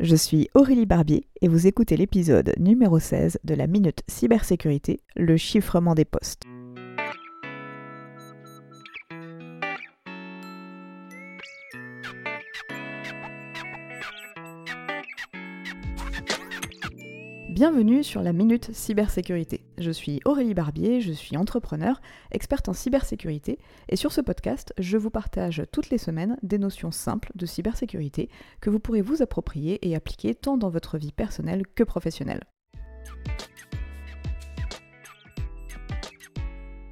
Je suis Aurélie Barbier et vous écoutez l'épisode numéro 16 de la Minute Cybersécurité, le chiffrement des postes. Bienvenue sur la Minute Cybersécurité. Je suis Aurélie Barbier, je suis entrepreneur, experte en cybersécurité, et sur ce podcast, je vous partage toutes les semaines des notions simples de cybersécurité que vous pourrez vous approprier et appliquer tant dans votre vie personnelle que professionnelle.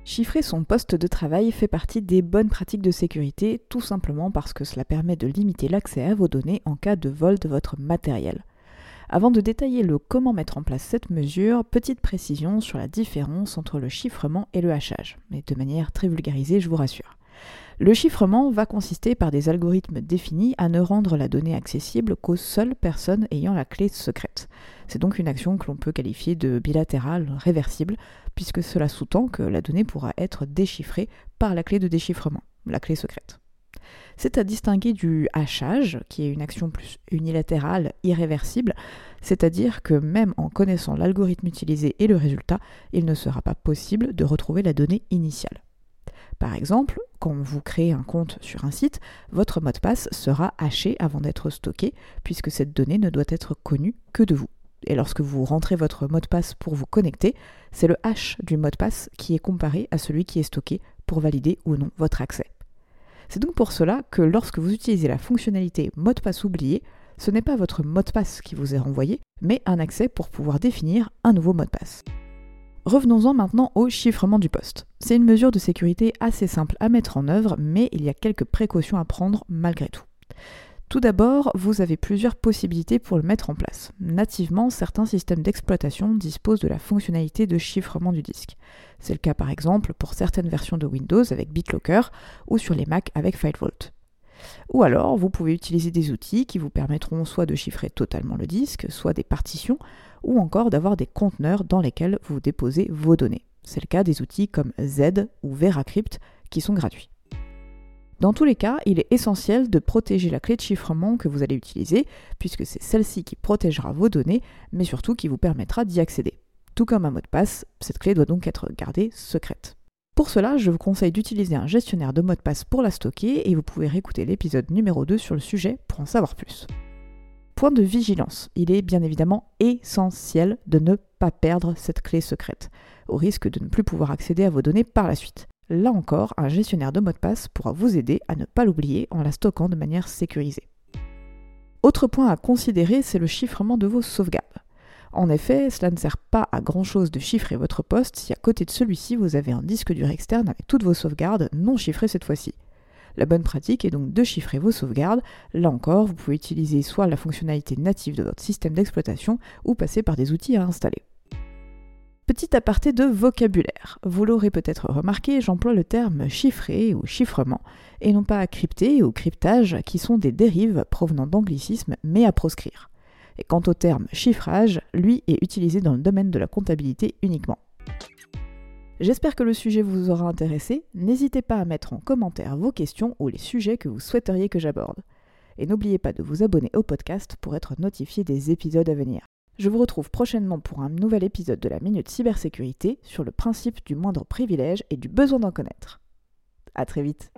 Chiffrer son poste de travail fait partie des bonnes pratiques de sécurité, tout simplement parce que cela permet de limiter l'accès à vos données en cas de vol de votre matériel. Avant de détailler le comment mettre en place cette mesure, petite précision sur la différence entre le chiffrement et le hachage, mais de manière très vulgarisée, je vous rassure. Le chiffrement va consister par des algorithmes définis à ne rendre la donnée accessible qu'aux seules personnes ayant la clé secrète. C'est donc une action que l'on peut qualifier de bilatérale réversible, puisque cela sous-tend que la donnée pourra être déchiffrée par la clé de déchiffrement, la clé secrète. C'est à distinguer du hachage, qui est une action plus unilatérale, irréversible, c'est-à-dire que même en connaissant l'algorithme utilisé et le résultat, il ne sera pas possible de retrouver la donnée initiale. Par exemple, quand vous créez un compte sur un site, votre mot de passe sera haché avant d'être stocké, puisque cette donnée ne doit être connue que de vous. Et lorsque vous rentrez votre mot de passe pour vous connecter, c'est le hash du mot de passe qui est comparé à celui qui est stocké pour valider ou non votre accès. C'est donc pour cela que lorsque vous utilisez la fonctionnalité mot de passe oublié, ce n'est pas votre mot de passe qui vous est renvoyé, mais un accès pour pouvoir définir un nouveau mot de passe. Revenons-en maintenant au chiffrement du poste. C'est une mesure de sécurité assez simple à mettre en œuvre, mais il y a quelques précautions à prendre malgré tout. Tout d'abord, vous avez plusieurs possibilités pour le mettre en place. Nativement, certains systèmes d'exploitation disposent de la fonctionnalité de chiffrement du disque. C'est le cas par exemple pour certaines versions de Windows avec BitLocker ou sur les Mac avec FileVault. Ou alors, vous pouvez utiliser des outils qui vous permettront soit de chiffrer totalement le disque, soit des partitions, ou encore d'avoir des conteneurs dans lesquels vous déposez vos données. C'est le cas des outils comme Z ou VeraCrypt qui sont gratuits. Dans tous les cas, il est essentiel de protéger la clé de chiffrement que vous allez utiliser, puisque c'est celle-ci qui protégera vos données, mais surtout qui vous permettra d'y accéder. Tout comme un mot de passe, cette clé doit donc être gardée secrète. Pour cela, je vous conseille d'utiliser un gestionnaire de mots de passe pour la stocker et vous pouvez réécouter l'épisode numéro 2 sur le sujet pour en savoir plus. Point de vigilance, il est bien évidemment essentiel de ne pas perdre cette clé secrète, au risque de ne plus pouvoir accéder à vos données par la suite. Là encore, un gestionnaire de mot de passe pourra vous aider à ne pas l'oublier en la stockant de manière sécurisée. Autre point à considérer, c'est le chiffrement de vos sauvegardes. En effet, cela ne sert pas à grand chose de chiffrer votre poste si à côté de celui-ci vous avez un disque dur externe avec toutes vos sauvegardes non chiffrées cette fois-ci. La bonne pratique est donc de chiffrer vos sauvegardes. Là encore, vous pouvez utiliser soit la fonctionnalité native de votre système d'exploitation ou passer par des outils à installer. Petit aparté de vocabulaire. Vous l'aurez peut-être remarqué, j'emploie le terme chiffré ou chiffrement, et non pas crypté ou cryptage, qui sont des dérives provenant d'anglicisme mais à proscrire. Et quant au terme chiffrage, lui est utilisé dans le domaine de la comptabilité uniquement. J'espère que le sujet vous aura intéressé. N'hésitez pas à mettre en commentaire vos questions ou les sujets que vous souhaiteriez que j'aborde. Et n'oubliez pas de vous abonner au podcast pour être notifié des épisodes à venir. Je vous retrouve prochainement pour un nouvel épisode de la Minute Cybersécurité sur le principe du moindre privilège et du besoin d'en connaître. A très vite